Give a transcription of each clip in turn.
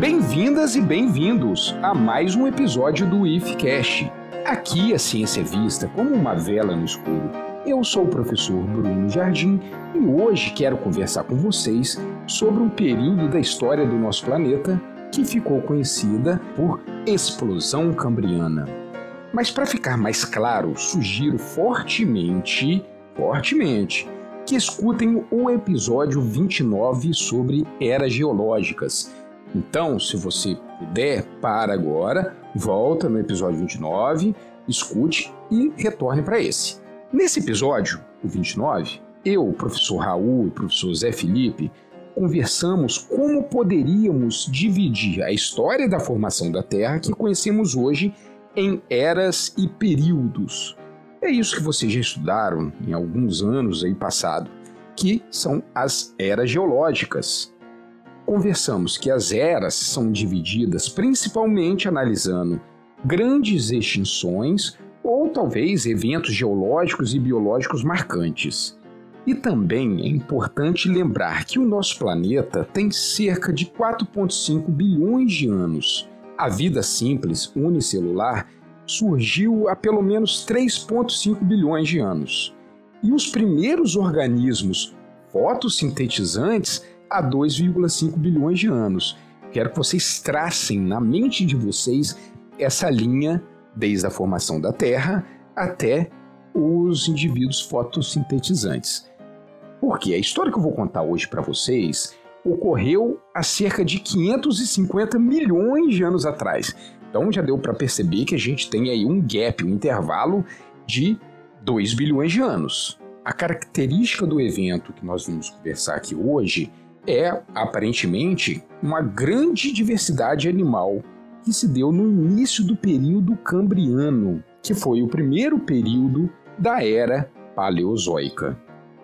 Bem-vindas e bem-vindos a mais um episódio do IFCast. Aqui a ciência é vista como uma vela no escuro. Eu sou o professor Bruno Jardim e hoje quero conversar com vocês sobre um período da história do nosso planeta que ficou conhecida por explosão cambriana. Mas para ficar mais claro, sugiro fortemente, fortemente, que escutem o episódio 29 sobre eras geológicas. Então, se você puder, para agora, volta no episódio 29, escute e retorne para esse. Nesse episódio, o 29, eu, o professor Raul e o professor Zé Felipe conversamos como poderíamos dividir a história da formação da Terra que conhecemos hoje em eras e períodos. É isso que vocês já estudaram em alguns anos aí passado, que são as eras geológicas. Conversamos que as eras são divididas principalmente analisando grandes extinções ou talvez eventos geológicos e biológicos marcantes. E também é importante lembrar que o nosso planeta tem cerca de 4,5 bilhões de anos. A vida simples, unicelular, surgiu há pelo menos 3,5 bilhões de anos. E os primeiros organismos fotossintetizantes há 2,5 bilhões de anos. Quero que vocês tracem na mente de vocês essa linha desde a formação da Terra até os indivíduos fotossintetizantes. Porque a história que eu vou contar hoje para vocês ocorreu há cerca de 550 milhões de anos atrás. Então já deu para perceber que a gente tem aí um gap, um intervalo de 2 bilhões de anos. A característica do evento que nós vamos conversar aqui hoje é, aparentemente, uma grande diversidade animal que se deu no início do período Cambriano, que foi o primeiro período da era Paleozoica.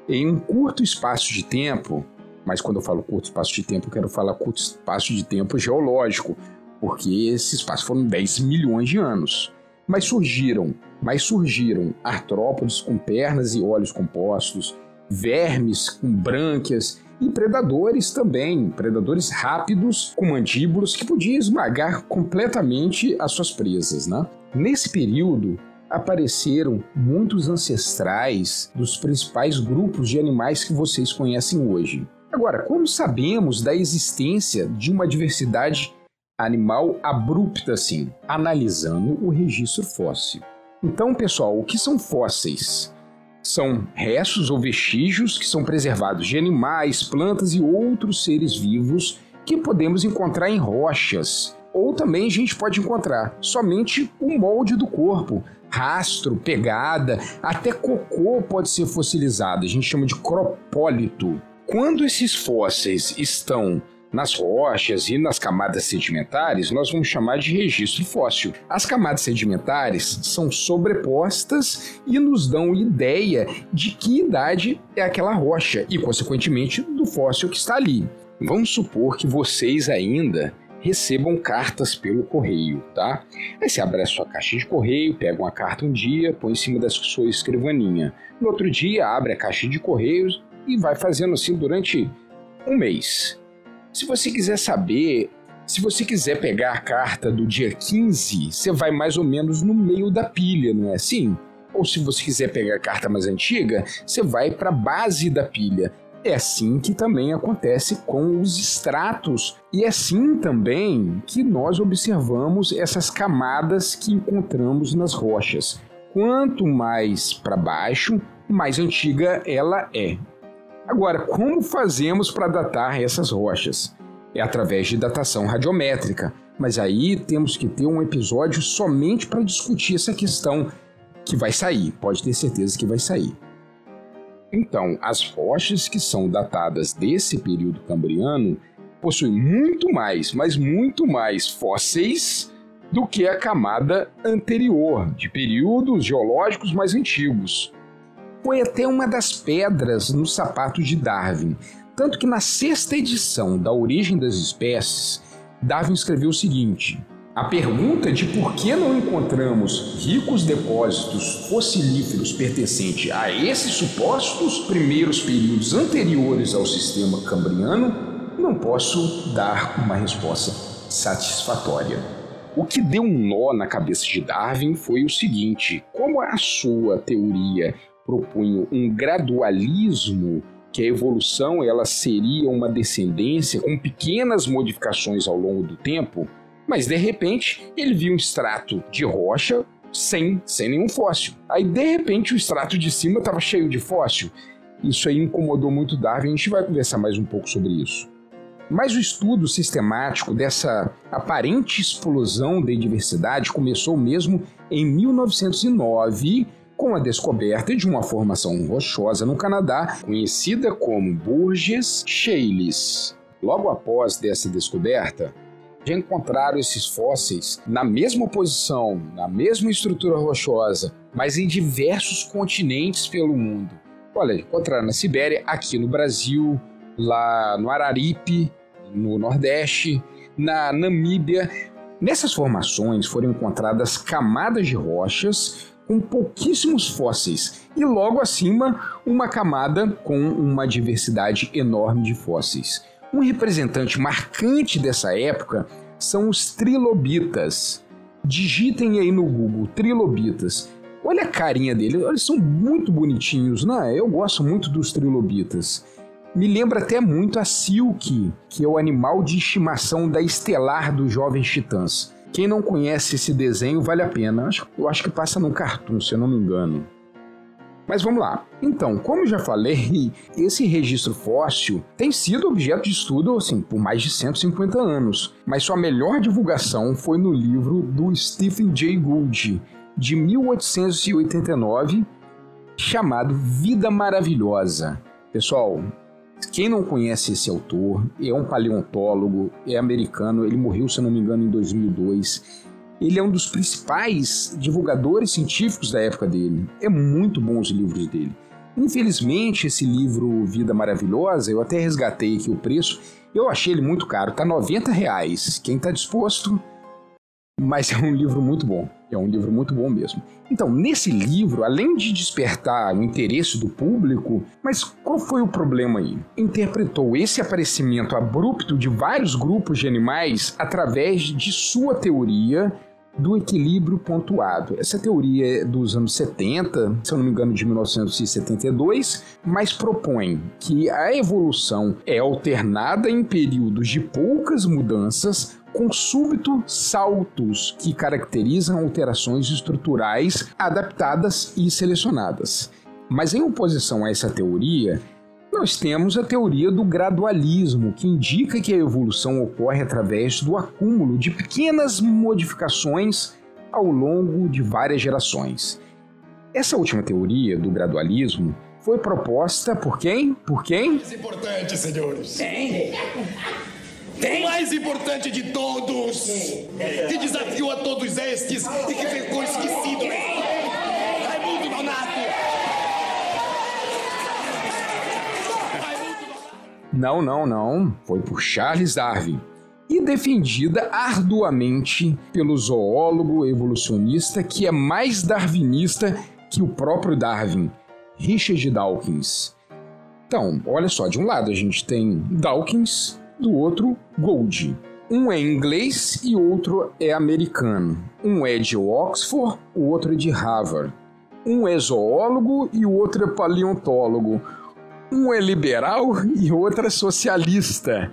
Em um curto espaço de tempo, mas quando eu falo curto espaço de tempo, eu quero falar curto espaço de tempo geológico, porque esse espaço foram 10 milhões de anos. Mas surgiram, mas surgiram artrópodes com pernas e olhos compostos, vermes com brânquias e predadores também, predadores rápidos com mandíbulas que podiam esmagar completamente as suas presas, né? Nesse período, apareceram muitos ancestrais dos principais grupos de animais que vocês conhecem hoje. Agora, como sabemos da existência de uma diversidade animal abrupta assim? Analisando o registro fóssil. Então, pessoal, o que são fósseis? São restos ou vestígios que são preservados de animais, plantas e outros seres vivos que podemos encontrar em rochas. Ou também a gente pode encontrar somente o molde do corpo, rastro, pegada, até cocô pode ser fossilizado. A gente chama de cropólito. Quando esses fósseis estão nas rochas e nas camadas sedimentares, nós vamos chamar de registro fóssil. As camadas sedimentares são sobrepostas e nos dão ideia de que idade é aquela rocha e, consequentemente, do fóssil que está ali. Vamos supor que vocês ainda recebam cartas pelo correio, tá? Aí você abre a sua caixa de correio, pega uma carta um dia, põe em cima da sua escrivaninha. No outro dia, abre a caixa de correios e vai fazendo assim durante um mês. Se você quiser saber, se você quiser pegar a carta do dia 15, você vai mais ou menos no meio da pilha, não é assim? Ou se você quiser pegar a carta mais antiga, você vai para a base da pilha. É assim que também acontece com os estratos, e é assim também que nós observamos essas camadas que encontramos nas rochas. Quanto mais para baixo, mais antiga ela é. Agora, como fazemos para datar essas rochas? É através de datação radiométrica, mas aí temos que ter um episódio somente para discutir essa questão que vai sair, pode ter certeza que vai sair. Então, as rochas que são datadas desse período cambriano possuem muito mais, mas muito mais fósseis do que a camada anterior, de períodos geológicos mais antigos foi até uma das pedras no sapato de Darwin. Tanto que na sexta edição da Origem das Espécies, Darwin escreveu o seguinte: a pergunta de por que não encontramos ricos depósitos fossilíferos pertencentes a esses supostos primeiros períodos anteriores ao sistema cambriano, não posso dar uma resposta satisfatória. O que deu um nó na cabeça de Darwin foi o seguinte: como a sua teoria propunha um gradualismo que a evolução ela seria uma descendência com pequenas modificações ao longo do tempo, mas de repente ele viu um extrato de rocha sem, sem nenhum fóssil. Aí de repente o extrato de cima estava cheio de fóssil. Isso aí incomodou muito Darwin, a gente vai conversar mais um pouco sobre isso. Mas o estudo sistemático dessa aparente explosão de diversidade começou mesmo em 1909 com a descoberta de uma formação rochosa no Canadá conhecida como Burgess Shales. Logo após dessa descoberta, encontraram esses fósseis na mesma posição, na mesma estrutura rochosa, mas em diversos continentes pelo mundo. Olha, encontraram na Sibéria, aqui no Brasil, lá no Araripe, no Nordeste, na Namíbia. Nessas formações foram encontradas camadas de rochas com pouquíssimos fósseis e logo acima uma camada com uma diversidade enorme de fósseis. Um representante marcante dessa época são os trilobitas. Digitem aí no Google trilobitas. Olha a carinha deles, eles são muito bonitinhos, né? Eu gosto muito dos trilobitas. Me lembra até muito a Silk, que é o animal de estimação da Estelar dos Jovens Titãs. Quem não conhece esse desenho vale a pena. Eu acho que passa no cartoon, se eu não me engano. Mas vamos lá. Então, como já falei, esse registro fóssil tem sido objeto de estudo assim, por mais de 150 anos, mas sua melhor divulgação foi no livro do Stephen Jay Gould, de 1889, chamado Vida Maravilhosa. Pessoal, quem não conhece esse autor, é um paleontólogo, é americano, ele morreu, se não me engano, em 2002 ele é um dos principais divulgadores científicos da época dele. É muito bom os livros dele. Infelizmente, esse livro Vida Maravilhosa, eu até resgatei aqui o preço, eu achei ele muito caro, tá 90 reais. Quem está disposto, mas é um livro muito bom. É um livro muito bom mesmo. Então, nesse livro, além de despertar o interesse do público, mas qual foi o problema aí? Interpretou esse aparecimento abrupto de vários grupos de animais através de sua teoria do equilíbrio pontuado. Essa teoria é dos anos 70, se eu não me engano, de 1972, mas propõe que a evolução é alternada em períodos de poucas mudanças com súbito saltos que caracterizam alterações estruturais adaptadas e selecionadas. Mas em oposição a essa teoria, nós temos a teoria do gradualismo, que indica que a evolução ocorre através do acúmulo de pequenas modificações ao longo de várias gerações. Essa última teoria do gradualismo foi proposta por quem? Por quem? Importante, senhores. Tem? O mais importante de todos, que desafiou a todos estes e que ficou esquecido. Raimundo Donato. Não, não, não. Foi por Charles Darwin. E defendida arduamente pelo zoólogo evolucionista que é mais darwinista que o próprio Darwin, Richard Dawkins. Então, olha só, de um lado a gente tem Dawkins, do outro, Gold. Um é inglês e outro é americano. Um é de Oxford, o outro é de Harvard. Um é zoólogo e o outro é paleontólogo. Um é liberal e outro é socialista.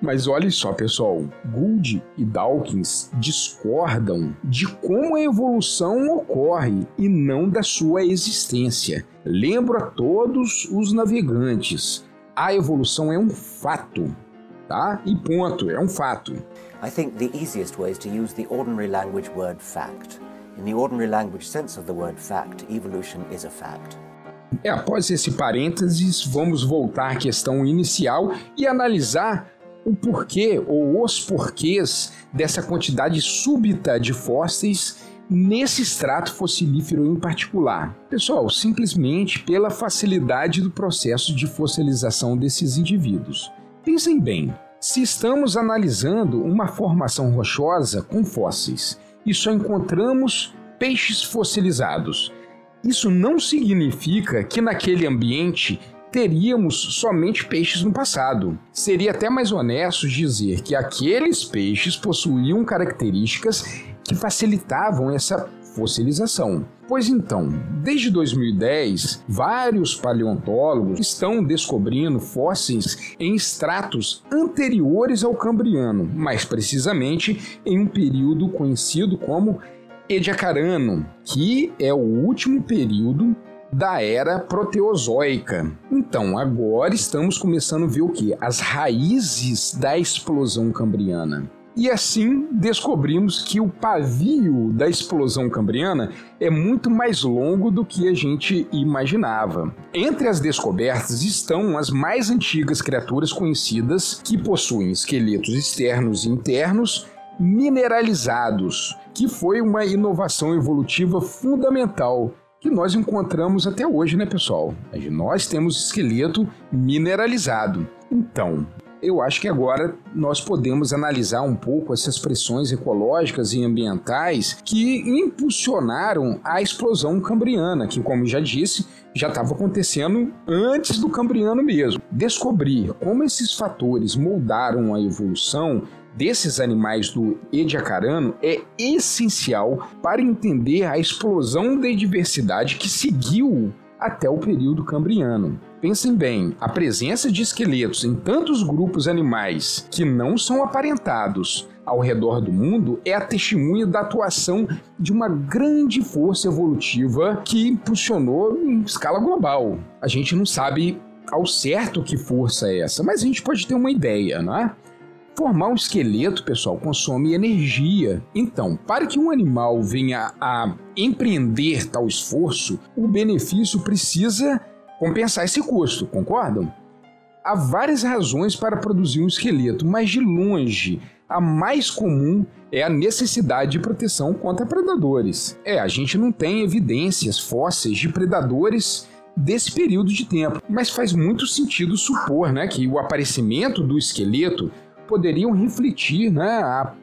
Mas olhe só, pessoal, Gould e Dawkins discordam de como a evolução ocorre e não da sua existência. Lembro a todos os navegantes: a evolução é um fato, tá? E ponto, é um fato. I think the easiest way is to use the ordinary language word fact. In the ordinary language sense of the word fact, evolution is a fact. É, após esse parênteses, vamos voltar à questão inicial e analisar o porquê ou os porquês dessa quantidade súbita de fósseis nesse extrato fossilífero em particular. Pessoal, simplesmente pela facilidade do processo de fossilização desses indivíduos. Pensem bem, se estamos analisando uma formação rochosa com fósseis e só encontramos peixes fossilizados, isso não significa que naquele ambiente teríamos somente peixes no passado. Seria até mais honesto dizer que aqueles peixes possuíam características que facilitavam essa fossilização. Pois então, desde 2010, vários paleontólogos estão descobrindo fósseis em estratos anteriores ao Cambriano, mais precisamente em um período conhecido como Ediacarano, que é o último período da era proteozoica. Então, agora estamos começando a ver o que? As raízes da explosão cambriana. E assim descobrimos que o pavio da explosão cambriana é muito mais longo do que a gente imaginava. Entre as descobertas estão as mais antigas criaturas conhecidas que possuem esqueletos externos e internos mineralizados, que foi uma inovação evolutiva fundamental que nós encontramos até hoje, né, pessoal? Nós temos esqueleto mineralizado. Então, eu acho que agora nós podemos analisar um pouco essas pressões ecológicas e ambientais que impulsionaram a explosão cambriana, que, como já disse, já estava acontecendo antes do cambriano mesmo. Descobrir como esses fatores moldaram a evolução desses animais do Ediacarano é essencial para entender a explosão da diversidade que seguiu até o período cambriano. Pensem bem, a presença de esqueletos em tantos grupos animais que não são aparentados ao redor do mundo é a testemunha da atuação de uma grande força evolutiva que impulsionou em escala global. A gente não sabe ao certo que força é essa, mas a gente pode ter uma ideia, não é? Formar um esqueleto, pessoal, consome energia. Então, para que um animal venha a empreender tal esforço, o benefício precisa compensar esse custo, concordam? Há várias razões para produzir um esqueleto, mas de longe a mais comum é a necessidade de proteção contra predadores. É, a gente não tem evidências fósseis de predadores desse período de tempo, mas faz muito sentido supor né, que o aparecimento do esqueleto poderiam refletir né, a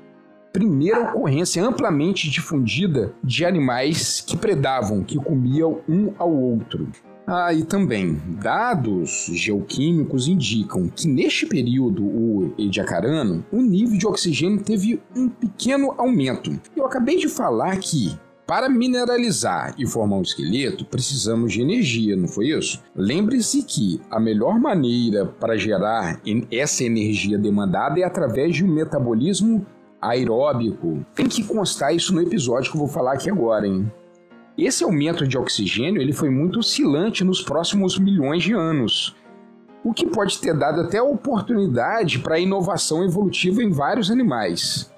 primeira ocorrência amplamente difundida de animais que predavam, que comiam um ao outro. Ah, e também, dados geoquímicos indicam que neste período, o Ediacarano, o nível de oxigênio teve um pequeno aumento. Eu acabei de falar que para mineralizar e formar um esqueleto, precisamos de energia, não foi isso? Lembre-se que a melhor maneira para gerar essa energia demandada é através de um metabolismo aeróbico. Tem que constar isso no episódio que eu vou falar aqui agora, hein? Esse aumento de oxigênio ele foi muito oscilante nos próximos milhões de anos, o que pode ter dado até oportunidade para a inovação evolutiva em vários animais.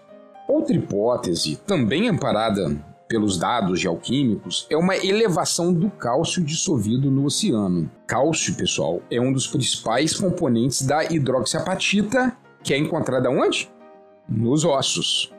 Outra hipótese, também amparada pelos dados geoquímicos, é uma elevação do cálcio dissolvido no oceano. Cálcio, pessoal, é um dos principais componentes da hidroxiapatita, que é encontrada onde? Nos ossos.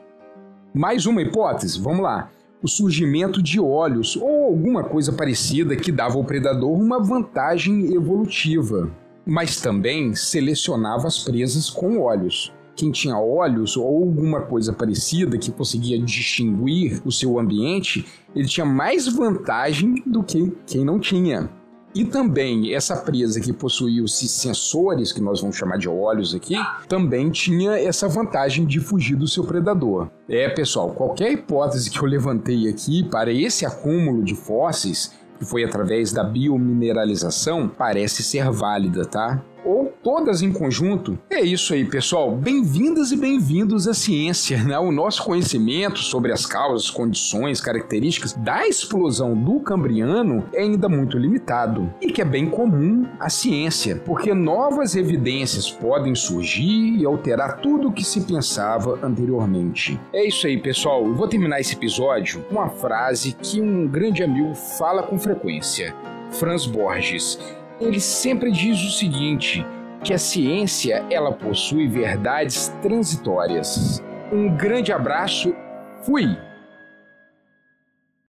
Mais uma hipótese, vamos lá. O surgimento de olhos ou alguma coisa parecida que dava ao predador uma vantagem evolutiva, mas também selecionava as presas com olhos quem tinha olhos ou alguma coisa parecida que conseguia distinguir o seu ambiente, ele tinha mais vantagem do que quem não tinha. E também essa presa que possuía os sensores, que nós vamos chamar de olhos aqui, também tinha essa vantagem de fugir do seu predador. É, pessoal, qualquer hipótese que eu levantei aqui para esse acúmulo de fósseis, que foi através da biomineralização, parece ser válida, tá? Todas em conjunto. É isso aí, pessoal. Bem-vindas e bem-vindos à ciência. Né? O nosso conhecimento sobre as causas, condições, características da explosão do Cambriano é ainda muito limitado e que é bem comum à ciência, porque novas evidências podem surgir e alterar tudo o que se pensava anteriormente. É isso aí, pessoal. Eu vou terminar esse episódio com uma frase que um grande amigo fala com frequência. Franz Borges ele sempre diz o seguinte, que a ciência ela possui verdades transitórias. Um grande abraço, fui!